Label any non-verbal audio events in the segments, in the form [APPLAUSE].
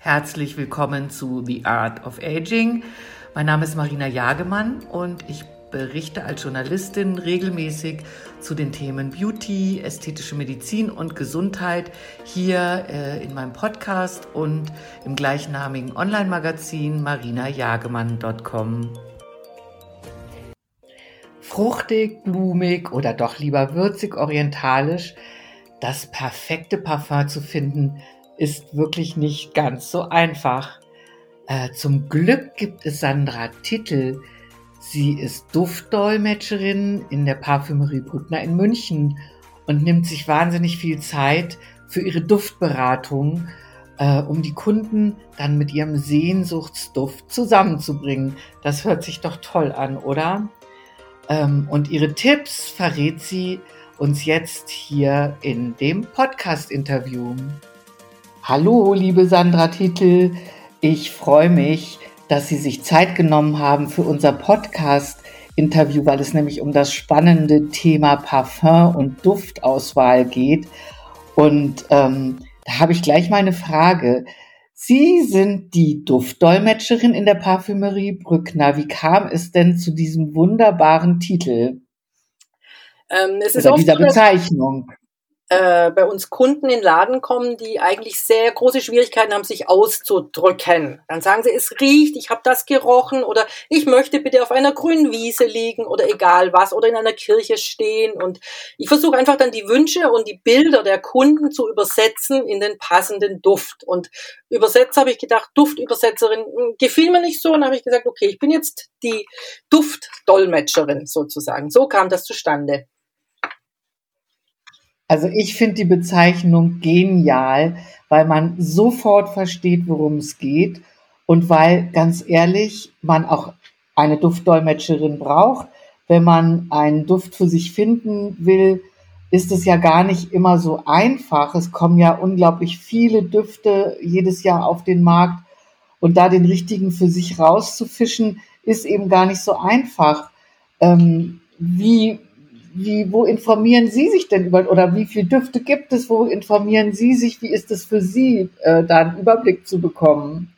Herzlich willkommen zu The Art of Aging. Mein Name ist Marina Jagemann und ich berichte als Journalistin regelmäßig zu den Themen Beauty, ästhetische Medizin und Gesundheit hier äh, in meinem Podcast und im gleichnamigen Online-Magazin marinajagemann.com. Fruchtig, blumig oder doch lieber würzig orientalisch, das perfekte Parfum zu finden, ist wirklich nicht ganz so einfach. Äh, zum Glück gibt es Sandra Titel. Sie ist Duftdolmetscherin in der Parfümerie Brückner in München und nimmt sich wahnsinnig viel Zeit für ihre Duftberatung, äh, um die Kunden dann mit ihrem Sehnsuchtsduft zusammenzubringen. Das hört sich doch toll an, oder? Ähm, und ihre Tipps verrät sie uns jetzt hier in dem Podcast-Interview. Hallo, liebe Sandra Titel. Ich freue mich, dass Sie sich Zeit genommen haben für unser Podcast-Interview, weil es nämlich um das spannende Thema Parfum und Duftauswahl geht. Und ähm, da habe ich gleich mal eine Frage. Sie sind die Duftdolmetscherin in der Parfümerie Brückner. Wie kam es denn zu diesem wunderbaren Titel? Ähm, es ist Oder dieser Bezeichnung äh, bei uns Kunden in den Laden kommen, die eigentlich sehr große Schwierigkeiten haben, sich auszudrücken. Dann sagen sie, es riecht, ich habe das gerochen oder ich möchte bitte auf einer grünen Wiese liegen oder egal was oder in einer Kirche stehen. Und ich versuche einfach dann die Wünsche und die Bilder der Kunden zu übersetzen in den passenden Duft. Und übersetzt habe ich gedacht, Duftübersetzerin hm, gefiel mir nicht so und habe ich gesagt, okay, ich bin jetzt die Duftdolmetscherin sozusagen. So kam das zustande. Also ich finde die Bezeichnung genial, weil man sofort versteht, worum es geht und weil ganz ehrlich man auch eine Duftdolmetscherin braucht. Wenn man einen Duft für sich finden will, ist es ja gar nicht immer so einfach. Es kommen ja unglaublich viele Düfte jedes Jahr auf den Markt und da den richtigen für sich rauszufischen, ist eben gar nicht so einfach. Ähm, wie, wie, wo informieren Sie sich denn über, oder wie viele Düfte gibt es, wo informieren Sie sich, wie ist es für Sie, äh, da einen Überblick zu bekommen?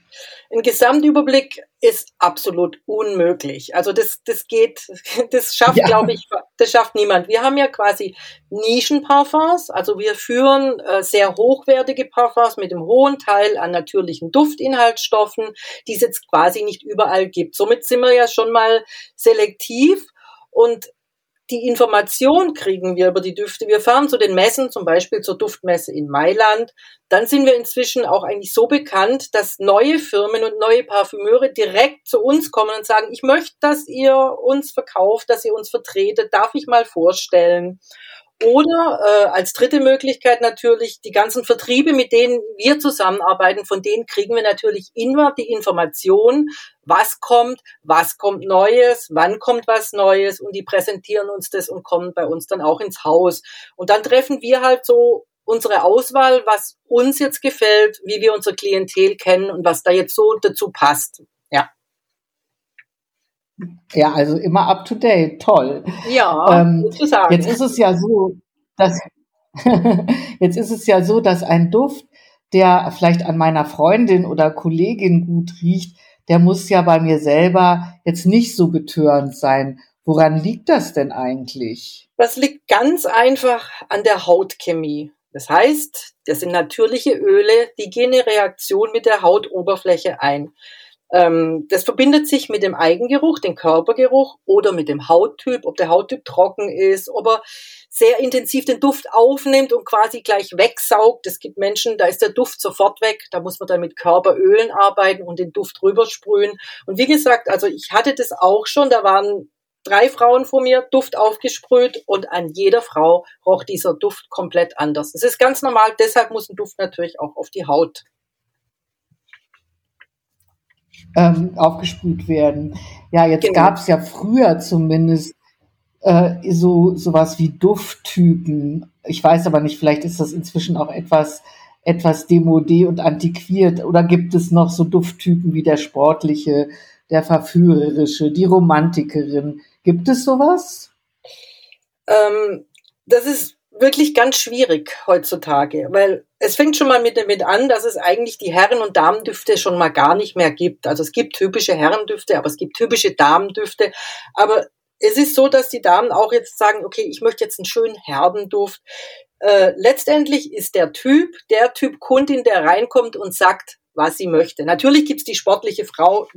Ein Gesamtüberblick ist absolut unmöglich. Also das, das geht, [LAUGHS] das schafft, ja. glaube ich, das schafft niemand. Wir haben ja quasi Nischenparfums, also wir führen äh, sehr hochwertige Parfums mit einem hohen Teil an natürlichen Duftinhaltsstoffen, die es jetzt quasi nicht überall gibt. Somit sind wir ja schon mal selektiv und die Information kriegen wir über die Düfte. Wir fahren zu den Messen, zum Beispiel zur Duftmesse in Mailand. Dann sind wir inzwischen auch eigentlich so bekannt, dass neue Firmen und neue Parfümeure direkt zu uns kommen und sagen, ich möchte, dass ihr uns verkauft, dass ihr uns vertretet, darf ich mal vorstellen. Oder äh, als dritte Möglichkeit natürlich die ganzen Vertriebe, mit denen wir zusammenarbeiten, von denen kriegen wir natürlich immer die Information, was kommt, was kommt Neues, wann kommt was Neues und die präsentieren uns das und kommen bei uns dann auch ins Haus. Und dann treffen wir halt so unsere Auswahl, was uns jetzt gefällt, wie wir unser Klientel kennen und was da jetzt so dazu passt. Ja. Also immer up to date, toll. Ja, ähm, sozusagen. Jetzt ist es ja so, dass [LAUGHS] jetzt ist es ja so, dass ein Duft, der vielleicht an meiner Freundin oder Kollegin gut riecht, der muss ja bei mir selber jetzt nicht so betörend sein. Woran liegt das denn eigentlich? Das liegt ganz einfach an der Hautchemie. Das heißt, das sind natürliche Öle, die gehen eine Reaktion mit der Hautoberfläche ein. Ähm, das verbindet sich mit dem Eigengeruch, dem Körpergeruch oder mit dem Hauttyp, ob der Hauttyp trocken ist, ob er sehr intensiv den Duft aufnimmt und quasi gleich wegsaugt. Es gibt Menschen, da ist der Duft sofort weg. Da muss man dann mit Körperölen arbeiten und den Duft rübersprühen. Und wie gesagt, also ich hatte das auch schon. Da waren drei Frauen vor mir, Duft aufgesprüht und an jeder Frau roch dieser Duft komplett anders. Das ist ganz normal. Deshalb muss ein Duft natürlich auch auf die Haut ähm, aufgesprüht werden. Ja, jetzt genau. gab es ja früher zumindest äh, so sowas wie Dufttypen. Ich weiß aber nicht, vielleicht ist das inzwischen auch etwas etwas demodé und antiquiert oder gibt es noch so Dufttypen wie der sportliche, der verführerische, die Romantikerin? Gibt es sowas? Ähm, das ist wirklich ganz schwierig heutzutage, weil es fängt schon mal mit damit an, dass es eigentlich die Herren- und Damendüfte schon mal gar nicht mehr gibt. Also es gibt typische Herrendüfte, aber es gibt typische Damendüfte. Aber es ist so, dass die Damen auch jetzt sagen, okay, ich möchte jetzt einen schönen herben Duft. Äh, letztendlich ist der Typ, der Typ Kundin, der reinkommt und sagt, was sie möchte. Natürlich gibt's die sportliche Frau,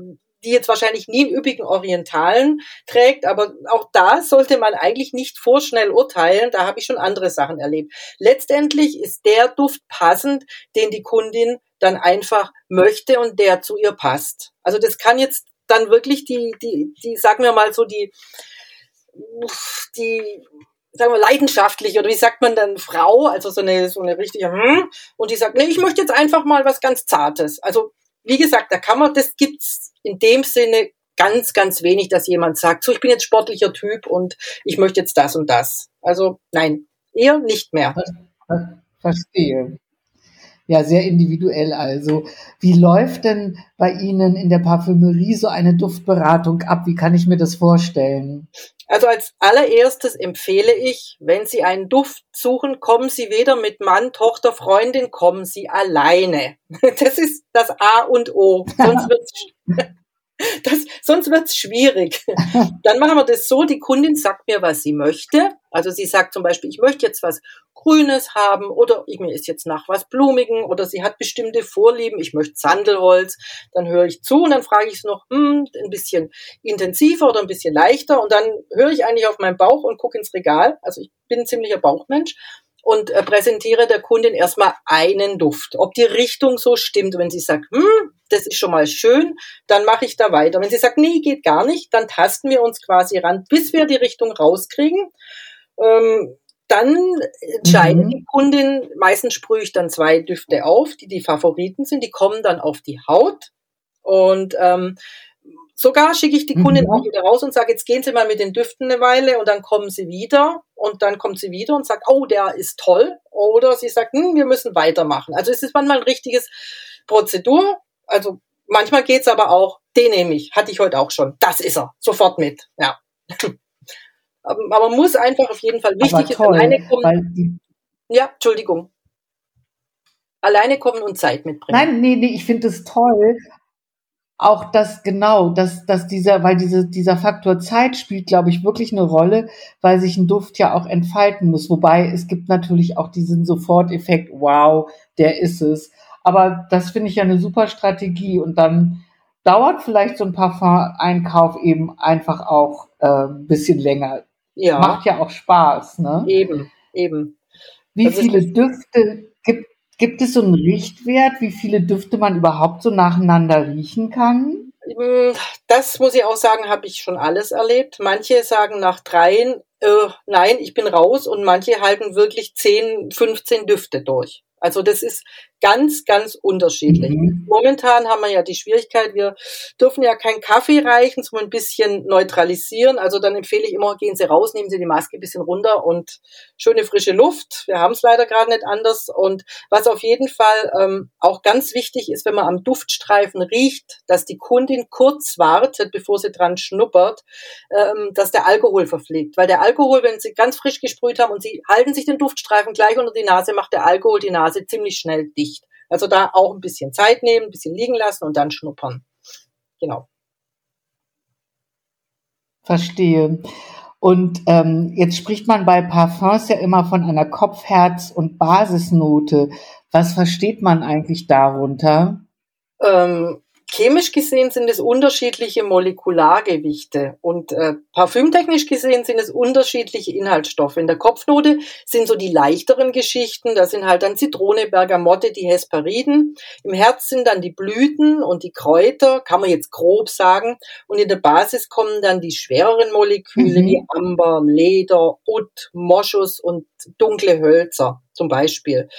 die jetzt wahrscheinlich nie einen üppigen Orientalen trägt, aber auch da sollte man eigentlich nicht vorschnell urteilen. Da habe ich schon andere Sachen erlebt. Letztendlich ist der Duft passend, den die Kundin dann einfach möchte und der zu ihr passt. Also das kann jetzt dann wirklich die, die, die, sagen wir mal so, die, die, sagen wir, leidenschaftlich oder wie sagt man dann, Frau, also so eine, so eine richtige, hm, und die sagt, nee, ich möchte jetzt einfach mal was ganz Zartes. Also, wie gesagt, da kann man, das gibt's in dem Sinne ganz, ganz wenig, dass jemand sagt, so, ich bin jetzt sportlicher Typ und ich möchte jetzt das und das. Also nein, eher nicht mehr. Verstehe. Ja, sehr individuell also. Wie läuft denn bei Ihnen in der Parfümerie so eine Duftberatung ab? Wie kann ich mir das vorstellen? Also als allererstes empfehle ich, wenn Sie einen Duft suchen, kommen Sie weder mit Mann, Tochter, Freundin, kommen Sie alleine. [LAUGHS] Das ist das A und O. Sonst [LAUGHS] wird's das, sonst wird's schwierig. [LAUGHS] Dann machen wir das so, die Kundin sagt mir, was sie möchte. Also sie sagt zum Beispiel, ich möchte jetzt was Grünes haben oder ich, mir ist jetzt nach was Blumigen oder sie hat bestimmte Vorlieben, ich möchte Sandelholz. Dann höre ich zu und dann frage ich es noch, hm, ein bisschen intensiver oder ein bisschen leichter und dann höre ich eigentlich auf meinen Bauch und gucke ins Regal. Also ich bin ein ziemlicher Bauchmensch und äh, präsentiere der Kundin erstmal einen Duft. Ob die Richtung so stimmt. Wenn sie sagt, hm, das ist schon mal schön, dann mache ich da weiter. Wenn sie sagt, nee, geht gar nicht, dann tasten wir uns quasi ran, bis wir die Richtung rauskriegen. Ähm, dann entscheidet mhm. die Kundin, meistens sprühe ich dann zwei Düfte auf, die die Favoriten sind, die kommen dann auf die Haut. Und ähm, Sogar schicke ich die Kundin mhm. auch wieder raus und sage, jetzt gehen Sie mal mit den Düften eine Weile und dann kommen Sie wieder und dann kommt sie wieder und sagt, oh, der ist toll. Oder sie sagt, hm, wir müssen weitermachen. Also es ist manchmal ein richtiges Prozedur. Also manchmal geht's aber auch, den nehme ich, hatte ich heute auch schon. Das ist er, sofort mit. Ja. [LAUGHS] aber man muss einfach auf jeden Fall wichtig ist, alleine kommen. Ja, Entschuldigung alleine kommen und Zeit mitbringen. Nein, nee, nee, ich finde es toll, auch das genau, dass, dass dieser, weil diese, dieser Faktor Zeit spielt, glaube ich, wirklich eine Rolle, weil sich ein Duft ja auch entfalten muss. Wobei es gibt natürlich auch diesen Soforteffekt, wow, der ist es. Aber das finde ich ja eine super Strategie und dann dauert vielleicht so ein Parfum-Einkauf eben einfach auch äh, ein bisschen länger. Ja. Macht ja auch Spaß, ne? Eben, eben. Wie also viele Düfte gibt es so einen Richtwert, wie viele Düfte man überhaupt so nacheinander riechen kann? Hm, das muss ich auch sagen, habe ich schon alles erlebt. Manche sagen nach dreien, äh, nein, ich bin raus und manche halten wirklich 10, 15 Düfte durch. Also das ist ganz, ganz unterschiedlich. Mhm. Momentan haben wir ja die Schwierigkeit, wir dürfen ja keinen Kaffee reichen, so ein bisschen neutralisieren. Also dann empfehle ich immer, gehen Sie raus, nehmen Sie die Maske ein bisschen runter und schöne frische Luft. Wir haben es leider gerade nicht anders. Und was auf jeden Fall ähm, auch ganz wichtig ist, wenn man am Duftstreifen riecht, dass die Kundin kurz wartet, bevor sie dran schnuppert, ähm, dass der Alkohol verfliegt. Weil der Alkohol, wenn Sie ganz frisch gesprüht haben und Sie halten sich den Duftstreifen gleich unter die Nase, macht der Alkohol die Nase Nase ziemlich schnell dicht. Also da auch ein bisschen Zeit nehmen, ein bisschen liegen lassen und dann schnuppern. Genau. Verstehe. Und ähm, jetzt spricht man bei Parfums ja immer von einer Kopf-, Herz- und Basisnote. Was versteht man eigentlich darunter? Ähm, Chemisch gesehen sind es unterschiedliche Molekulargewichte und äh, parfümtechnisch gesehen sind es unterschiedliche Inhaltsstoffe. In der Kopfnote sind so die leichteren Geschichten, da sind halt dann Zitrone, Bergamotte, die Hesperiden. Im Herz sind dann die Blüten und die Kräuter, kann man jetzt grob sagen. Und in der Basis kommen dann die schwereren Moleküle mhm. wie Amber, Leder, Ut, Moschus und dunkle Hölzer zum Beispiel.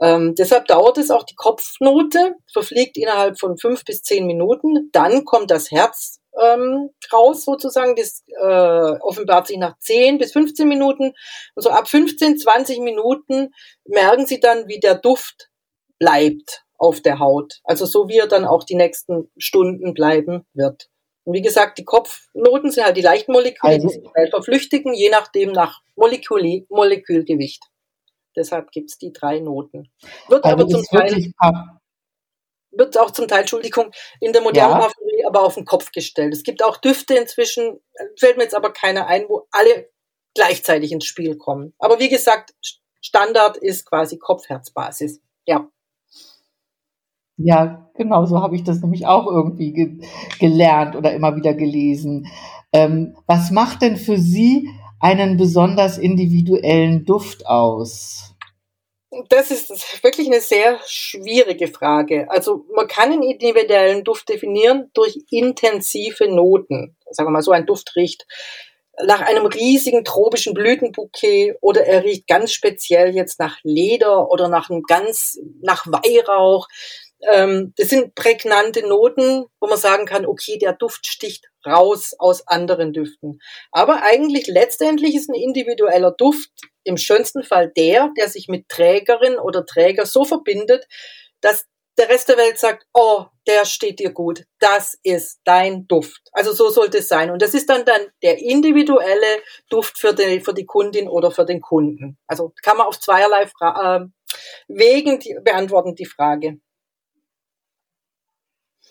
Ähm, deshalb dauert es auch die Kopfnote, verfliegt innerhalb von fünf bis zehn Minuten. Dann kommt das Herz ähm, raus sozusagen. Das äh, offenbart sich nach 10 bis 15 Minuten. Und so ab 15, 20 Minuten merken Sie dann, wie der Duft bleibt auf der Haut. Also so wie er dann auch die nächsten Stunden bleiben wird. Und wie gesagt, die Kopfnoten sind halt die leichten Moleküle, also, die sich verflüchtigen, je nachdem nach Molekül, Molekülgewicht. Deshalb gibt es die drei Noten. Wird also aber zum Teil wird auch zum Teil, Entschuldigung, in der modernen ja. Parfümerie aber auf den Kopf gestellt. Es gibt auch Düfte inzwischen, fällt mir jetzt aber keiner ein, wo alle gleichzeitig ins Spiel kommen. Aber wie gesagt, Standard ist quasi Kopf-Herz-Basis. Ja. Ja, genau, so habe ich das nämlich auch irgendwie ge gelernt oder immer wieder gelesen. Ähm, was macht denn für Sie einen besonders individuellen Duft aus? Das ist wirklich eine sehr schwierige Frage. Also man kann einen individuellen Duft definieren durch intensive Noten. Sagen wir mal so, ein Duft riecht nach einem riesigen tropischen Blütenbouquet oder er riecht ganz speziell jetzt nach Leder oder nach einem ganz, nach Weihrauch. Ähm, das sind prägnante Noten, wo man sagen kann, okay, der Duft sticht raus aus anderen Düften. Aber eigentlich letztendlich ist ein individueller Duft im schönsten Fall der, der sich mit Trägerin oder Träger so verbindet, dass der Rest der Welt sagt, oh, der steht dir gut, das ist dein Duft. Also so sollte es sein. Und das ist dann, dann der individuelle Duft für die, für die Kundin oder für den Kunden. Also kann man auf zweierlei Fra äh, Wegen die, beantworten die Frage.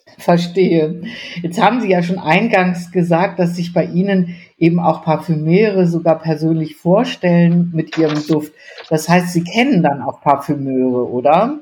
[LAUGHS] Verstehe. Jetzt haben Sie ja schon eingangs gesagt, dass sich bei Ihnen eben auch Parfümeure sogar persönlich vorstellen mit ihrem Duft. Das heißt, Sie kennen dann auch Parfümeure, oder?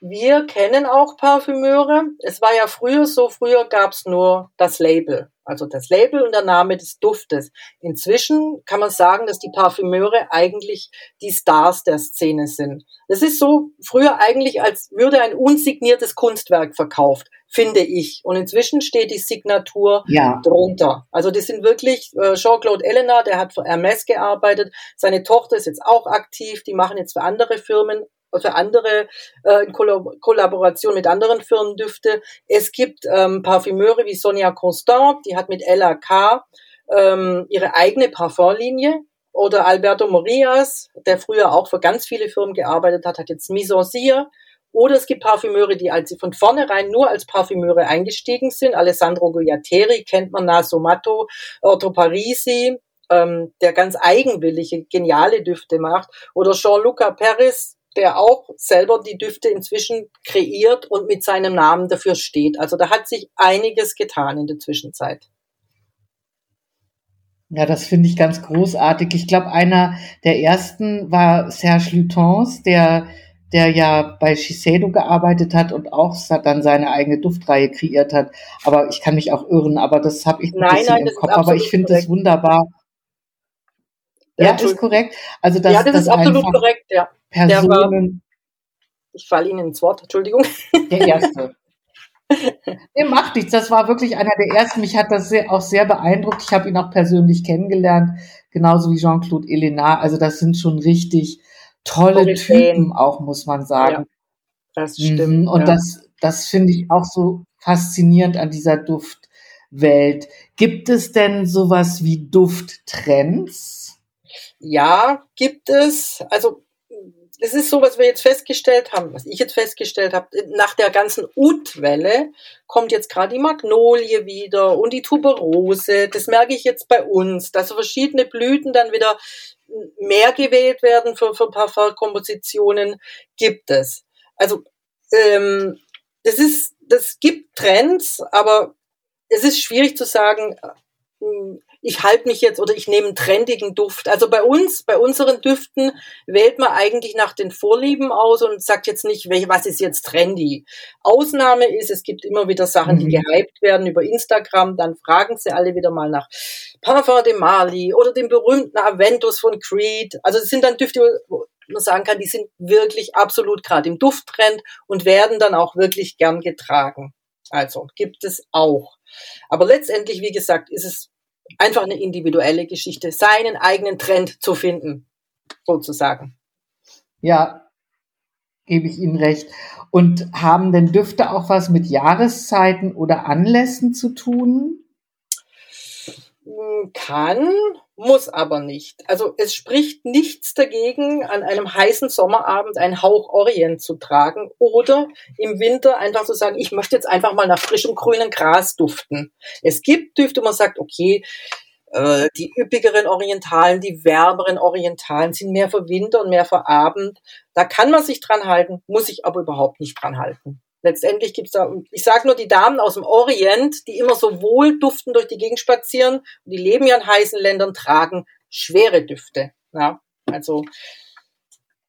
Wir kennen auch Parfümeure. Es war ja früher so, früher gab es nur das Label. Also das Label und der Name des Duftes. Inzwischen kann man sagen, dass die Parfümeure eigentlich die Stars der Szene sind. Das ist so früher eigentlich, als würde ein unsigniertes Kunstwerk verkauft, finde ich. Und inzwischen steht die Signatur ja. drunter. Also die sind wirklich, äh, Jean-Claude Elena, der hat für Hermes gearbeitet. Seine Tochter ist jetzt auch aktiv. Die machen jetzt für andere Firmen für andere äh, in Kollaboration mit anderen Firmen Düfte. Es gibt ähm, Parfümeure wie Sonia Constant, die hat mit LAK ähm, ihre eigene Parfumlinie. Oder Alberto Morias, der früher auch für ganz viele Firmen gearbeitet hat, hat jetzt Cire. Oder es gibt Parfümeure, die als sie von vornherein nur als Parfümeure eingestiegen sind. Alessandro Gugliateri kennt man, Naso Matto, Otto Parisi, ähm, der ganz eigenwillige, geniale Düfte macht. Oder Jean-Luca Perez, der auch selber die Düfte inzwischen kreiert und mit seinem Namen dafür steht. Also da hat sich einiges getan in der Zwischenzeit. Ja, das finde ich ganz großartig. Ich glaube, einer der ersten war Serge Lutens, der, der ja bei Shiseido gearbeitet hat und auch dann seine eigene Duftreihe kreiert hat. Aber ich kann mich auch irren, aber das habe ich ein nein, bisschen nein, im Kopf. Aber ich finde das wunderbar. Ja, ist korrekt. Also das, ja, das, das ist absolut korrekt, ja. Personen. War, ich falle Ihnen ins Wort, Entschuldigung. Der erste. Der macht nichts. Das war wirklich einer der ersten. Mich hat das sehr, auch sehr beeindruckt. Ich habe ihn auch persönlich kennengelernt, genauso wie Jean-Claude Elena. Also das sind schon richtig tolle. Typen, auch muss man sagen. Ja, das stimmt. Und ja. das, das finde ich auch so faszinierend an dieser Duftwelt. Gibt es denn sowas wie Dufttrends? Ja, gibt es. Also das ist so, was wir jetzt festgestellt haben, was ich jetzt festgestellt habe. Nach der ganzen Ut-Welle kommt jetzt gerade die Magnolie wieder und die Tuberose. Das merke ich jetzt bei uns, dass verschiedene Blüten dann wieder mehr gewählt werden für, für Parfumkompositionen. Gibt es. Also ähm, das ist, das gibt Trends, aber es ist schwierig zu sagen, ich halte mich jetzt oder ich nehme einen trendigen Duft. Also bei uns, bei unseren Düften wählt man eigentlich nach den Vorlieben aus und sagt jetzt nicht, was ist jetzt trendy. Ausnahme ist, es gibt immer wieder Sachen, die mhm. gehypt werden über Instagram, dann fragen sie alle wieder mal nach Parfum de Mali oder dem berühmten Aventus von Creed. Also es sind dann Düfte, wo man sagen kann, die sind wirklich absolut gerade im Dufttrend und werden dann auch wirklich gern getragen. Also gibt es auch. Aber letztendlich, wie gesagt, ist es einfach eine individuelle Geschichte, seinen eigenen Trend zu finden, sozusagen. Ja, gebe ich Ihnen recht. Und haben denn Düfte auch was mit Jahreszeiten oder Anlässen zu tun? Hm, kann, muss aber nicht. Also es spricht nichts dagegen, an einem heißen Sommerabend einen Hauch Orient zu tragen oder im Winter einfach zu sagen, ich möchte jetzt einfach mal nach frischem grünen Gras duften. Es gibt Düfte, wo man sagt, okay, Äh, die üppigeren Orientalen, die wärmeren Orientalen sind mehr für Winter und mehr für Abend. Da kann man sich dran halten, muss ich aber überhaupt nicht dran halten. Letztendlich gibt's da, ich sage nur die Damen aus dem Orient, die immer so wohl duften durch die Gegend spazieren, die leben ja in heißen Ländern, tragen schwere Düfte. Ja, also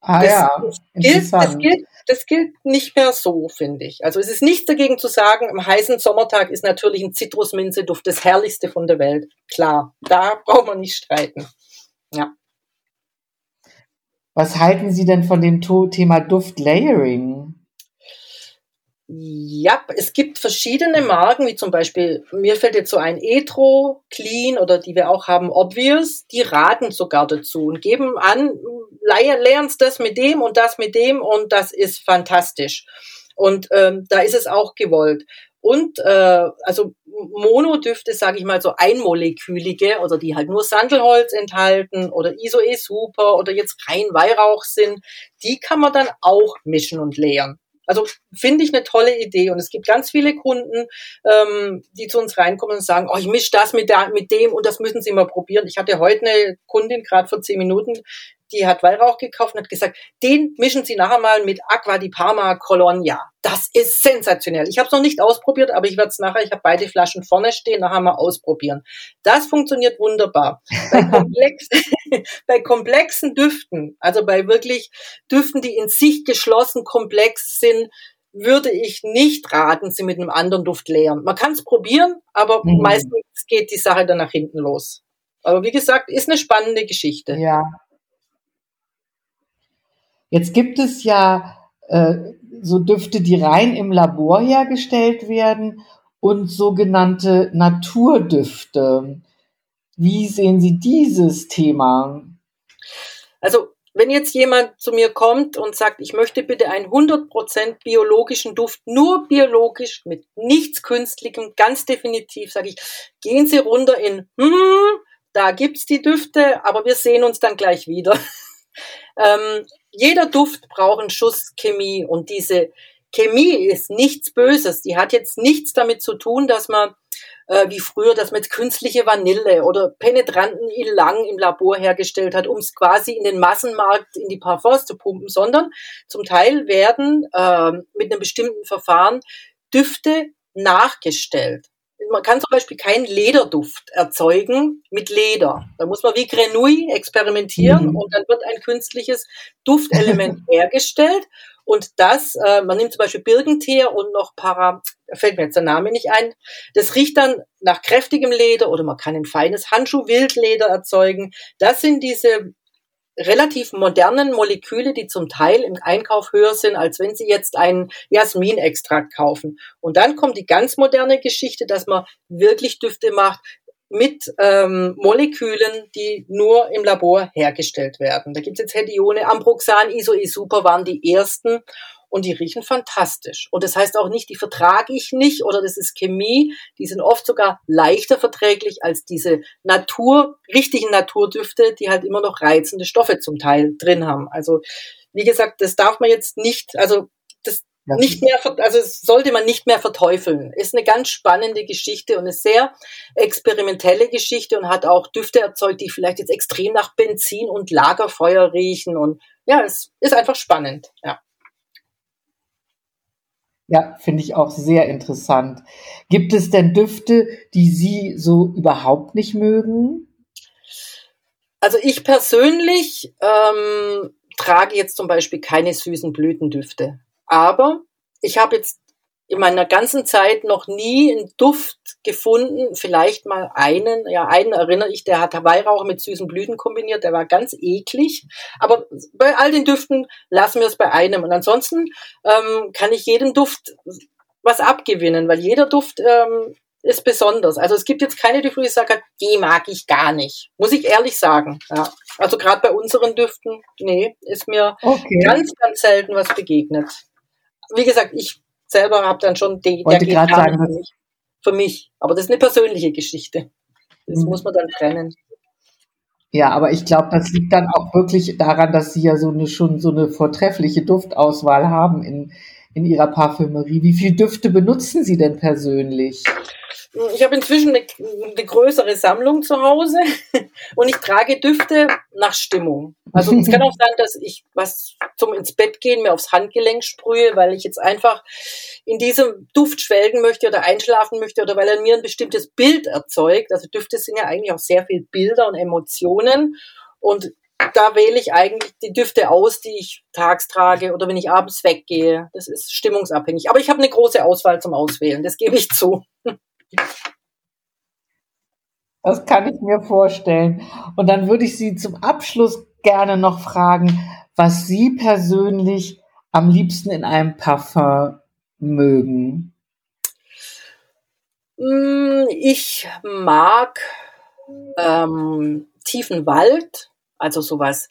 Ah das, ja, das, gilt, das, gilt, das gilt nicht mehr so, finde ich. Also es ist nichts dagegen zu sagen, am heißen Sommertag ist natürlich ein Zitrusminzeduft das herrlichste von der Welt. Klar, da braucht man nicht streiten. Ja. Was halten Sie denn von dem Thema Duftlayering? Ja, es gibt verschiedene Marken, wie zum Beispiel, mir fällt jetzt so ein Etro, Clean oder die wir auch haben, Obvious, die raten sogar dazu und geben an, lernst das mit dem und das mit dem und das ist fantastisch. Und ähm, da ist es auch gewollt. Und äh, also Monodüfte, sage ich mal, so einmolekülige oder die halt nur Sandelholz enthalten oder Isoe Super oder jetzt rein Weihrauch sind, die kann man dann auch mischen und leeren. Also finde ich eine tolle Idee und es gibt ganz viele Kunden, ähm, die zu uns reinkommen und sagen, oh, ich mische das mit, der, mit dem und das müssen Sie mal probieren. Ich hatte heute eine Kundin, gerade vor zehn Minuten, die hat Weihrauch gekauft und hat gesagt, den mischen Sie nachher mal mit Aqua di Parma Colonia. Das ist sensationell. Ich habe es noch nicht ausprobiert, aber ich werde es nachher, ich habe beide Flaschen vorne stehen, nachher mal ausprobieren. Das funktioniert wunderbar. Bei, [LAUGHS] komplex, [LAUGHS] bei komplexen Düften, also bei wirklich Düften, die in sich geschlossen komplex sind, würde ich nicht raten, sie mit einem anderen Duft leeren. Man kann es probieren, aber Mhm. meistens geht die Sache dann nach hinten los. Aber wie gesagt, ist eine spannende Geschichte. Ja. Jetzt gibt es ja äh, so Düfte, die rein im Labor hergestellt werden und sogenannte Naturdüfte. Wie sehen Sie dieses Thema? Also wenn jetzt jemand zu mir kommt und sagt, ich möchte bitte einen 100% biologischen Duft, nur biologisch, mit nichts Künstlichem, ganz definitiv, sage ich, gehen Sie runter in, hm, da gibt's die Düfte, aber wir sehen uns dann gleich wieder. [LAUGHS] ähm, jeder Duft braucht einen Schuss Chemie und diese Chemie ist nichts Böses. Die hat jetzt nichts damit zu tun, dass man äh, wie früher, man jetzt künstliche Vanille oder penetranten Ilang im Labor hergestellt hat, um es quasi in den Massenmarkt in die Parfums zu pumpen, sondern zum Teil werden ähm, mit einem bestimmten Verfahren Düfte nachgestellt. Man kann zum Beispiel keinen Lederduft erzeugen mit Leder. Da muss man wie Grenouille experimentieren Mhm. und dann wird ein künstliches Duftelement [LAUGHS] hergestellt. Und das, äh, man nimmt zum Beispiel Birkenteer und noch Para, fällt mir jetzt der Name nicht ein. Das riecht dann nach kräftigem Leder oder man kann ein feines Handschuh-Wildleder erzeugen. Das sind diese relativ modernen Moleküle, die zum Teil im Einkauf höher sind, als wenn Sie jetzt einen Jasminextrakt kaufen. Und dann kommt die ganz moderne Geschichte, dass man wirklich Düfte macht mit ähm, Molekülen, die nur im Labor hergestellt werden. Da gibt es jetzt Hedione, Ambroxan, Isoe Super waren die ersten und die riechen fantastisch. Und das heißt auch nicht, die vertrage ich nicht oder das ist Chemie. Die sind oft sogar leichter verträglich als diese Natur, richtigen Naturdüfte, die halt immer noch reizende Stoffe zum Teil drin haben. Also wie gesagt, das darf man jetzt nicht, also das Ja. nicht mehr, also das sollte man nicht mehr verteufeln. Ist eine ganz spannende Geschichte und eine sehr experimentelle Geschichte und hat auch Düfte erzeugt, die vielleicht jetzt extrem nach Benzin und Lagerfeuer riechen und ja, es ist einfach spannend, ja. Ja, finde ich auch sehr interessant. Gibt es denn Düfte, die Sie so überhaupt nicht mögen? Also ich persönlich ähm, trage jetzt zum Beispiel keine süßen Blütendüfte. Aber ich habe jetzt in meiner ganzen Zeit noch nie einen Duft gefunden, vielleicht mal einen, ja, einen erinnere ich, der hat Weihrauch mit süßen Blüten kombiniert, der war ganz eklig. Aber bei all den Düften lassen wir es bei einem. Und ansonsten ähm, kann ich jedem Duft was abgewinnen, weil jeder Duft ähm, ist besonders. Also es gibt jetzt keine Düfte, wo ich sage, die mag ich gar nicht. Muss ich ehrlich sagen. Ja. Also gerade bei unseren Düften, nee, ist mir Okay. ganz, ganz selten was begegnet. Wie gesagt, ich selber habe dann schon die, Wollte geht gerade gar sagen, für mich, für mich. Aber das ist eine persönliche Geschichte. Das Mhm. muss man dann trennen. Ja, aber ich glaube, das liegt dann auch wirklich daran, dass Sie ja so eine schon so eine vortreffliche Duftauswahl haben in, in Ihrer Parfümerie. Wie viele Düfte benutzen Sie denn persönlich? Ich habe inzwischen eine, eine, größere Sammlung zu Hause [LAUGHS] und ich trage Düfte nach Stimmung. Also es kann auch sein, dass ich was zum ins Bett gehen mir aufs Handgelenk sprühe, weil ich jetzt einfach in diesem Duft schwelgen möchte oder einschlafen möchte oder weil er mir ein bestimmtes Bild erzeugt. Also Düfte sind ja eigentlich auch sehr viel Bilder und Emotionen und da wähle ich eigentlich die Düfte aus, die ich tags trage oder wenn ich abends weggehe. Das ist stimmungsabhängig. Aber ich habe eine große Auswahl zum Auswählen, das gebe ich zu. Das kann ich mir vorstellen. Und dann würde ich Sie zum Abschluss gerne noch fragen, was Sie persönlich am liebsten in einem Parfum mögen. Mm, ich mag ähm, tiefen Wald, also sowas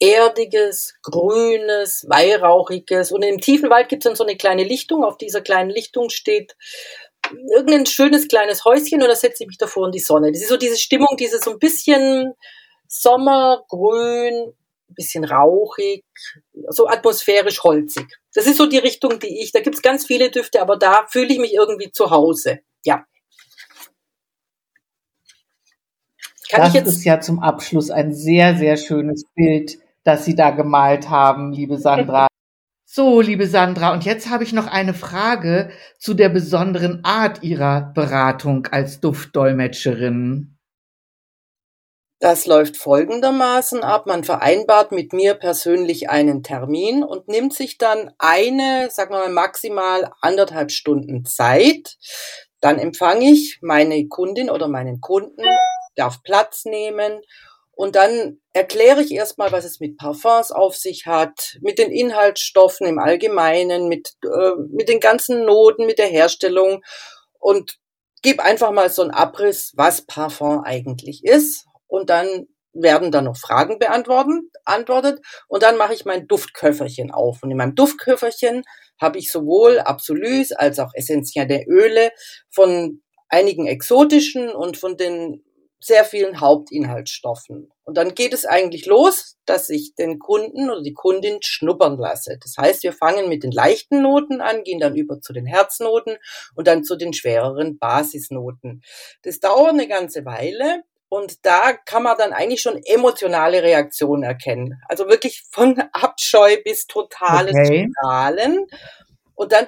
Erdiges, Grünes, Weihrauchiges. Und im tiefen Wald gibt es dann so eine kleine Lichtung. Auf dieser kleinen Lichtung steht irgendein schönes kleines Häuschen und da setze ich mich davor in die Sonne. Das ist so diese Stimmung, diese so ein bisschen Sommergrün, ein bisschen rauchig, so atmosphärisch holzig. Das ist so die Richtung, die ich, da gibt's ganz viele Düfte, aber da fühle ich mich irgendwie zu Hause. Ja. Kann das ist ja zum Abschluss ein sehr, sehr schönes Bild, das Sie da gemalt haben, liebe Sandra. So, liebe Sandra, und jetzt habe ich noch eine Frage zu der besonderen Art Ihrer Beratung als Duftdolmetscherin. Das läuft folgendermaßen ab. Man vereinbart mit mir persönlich einen Termin und nimmt sich dann eine, sagen wir mal maximal anderthalb Stunden Zeit. Dann empfange ich meine Kundin oder meinen Kunden, darf Platz nehmen und dann erkläre ich erstmal, was es mit Parfums auf sich hat, mit den Inhaltsstoffen im Allgemeinen, mit, äh, mit den ganzen Noten, mit der Herstellung und gebe einfach mal so einen Abriss, was Parfum eigentlich ist. Und dann werden da noch Fragen beantworten, antwortet und dann mache ich mein Duftköfferchen auf. Und in meinem Duftköfferchen habe ich sowohl Absolus als auch essentielle Öle von einigen exotischen und von den sehr vielen Hauptinhaltsstoffen. Und dann geht es eigentlich los, dass ich den Kunden oder die Kundin schnuppern lasse. Das heißt, wir fangen mit den leichten Noten an, gehen dann über zu den Herznoten und dann zu den schwereren Basisnoten. Das dauert eine ganze Weile. Und da kann man dann eigentlich schon emotionale Reaktionen erkennen. Also wirklich von [LAUGHS] Abscheu bis totales okay. Strahlen. Und dann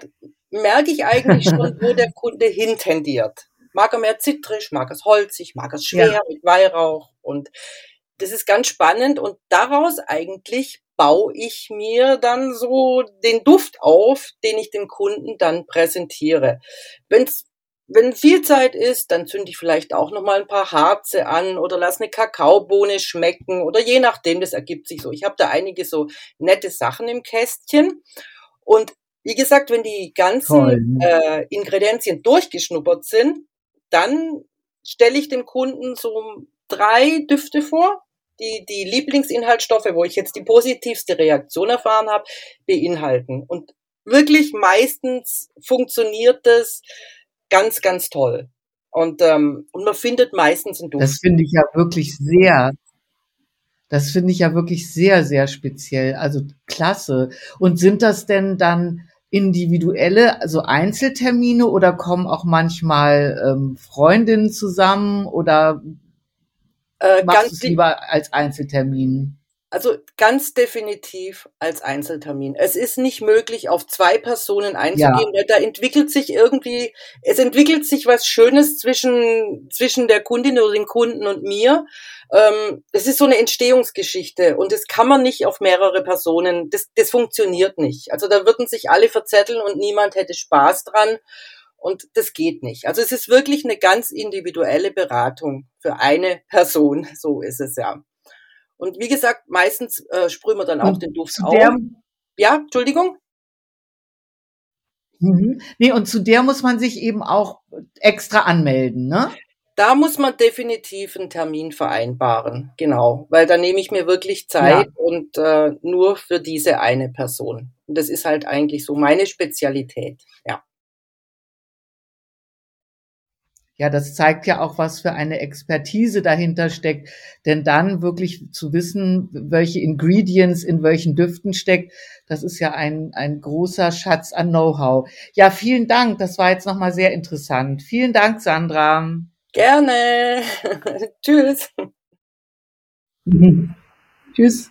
merke ich eigentlich schon, wo der Kunde hintendiert. Mag er mehr zitrisch, mag es holzig, mag es schwer ja. mit Weihrauch und das ist ganz spannend und daraus eigentlich baue ich mir dann so den Duft auf, den ich dem Kunden dann präsentiere. Wenn's wenn viel Zeit ist, dann zünde ich vielleicht auch noch mal ein paar Harze an oder lass eine Kakaobohne schmecken oder je nachdem, das ergibt sich so. Ich habe da einige so nette Sachen im Kästchen und wie gesagt, wenn die ganzen äh, Ingredienzien durchgeschnuppert sind, dann stelle ich dem Kunden so drei Düfte vor, die die Lieblingsinhaltsstoffe, wo ich jetzt die positivste Reaktion erfahren habe, beinhalten. Und wirklich meistens funktioniert das ganz, ganz toll. Und, ähm, und man findet meistens einen Duft. Das finde ich ja wirklich sehr, das finde ich ja wirklich sehr, sehr speziell. Also klasse. Und sind das denn dann individuelle, also Einzeltermine oder kommen auch manchmal ähm, Freundinnen zusammen oder äh, machst du es lieber als Einzeltermin? Also ganz definitiv als Einzeltermin. Es ist nicht möglich, auf zwei Personen einzugehen, ja. da entwickelt sich irgendwie, es entwickelt sich was Schönes zwischen, zwischen der Kundin oder dem Kunden und mir. Ähm, es ist so eine Entstehungsgeschichte und das kann man nicht auf mehrere Personen, das, das funktioniert nicht. Also da würden sich alle verzetteln und niemand hätte Spaß dran. Und das geht nicht. Also es ist wirklich eine ganz individuelle Beratung für eine Person. So ist es ja. Und wie gesagt, meistens äh, sprühen wir dann auch den Duft auf. Ja, Entschuldigung. Mhm. Nee, und zu der muss man sich eben auch extra anmelden, ne? Da muss man definitiv einen Termin vereinbaren, genau, weil da nehme ich mir wirklich Zeit ja. und äh, nur für diese eine Person. Und das ist halt eigentlich so meine Spezialität, ja. Ja, das zeigt ja auch, was für eine Expertise dahinter steckt. Denn dann wirklich zu wissen, welche Ingredients in welchen Düften steckt, das ist ja ein, ein großer Schatz an Know-how. Ja, vielen Dank. Das war jetzt nochmal sehr interessant. Vielen Dank, Sandra. Gerne. [LAUGHS] Tschüss. [LAUGHS] Tschüss.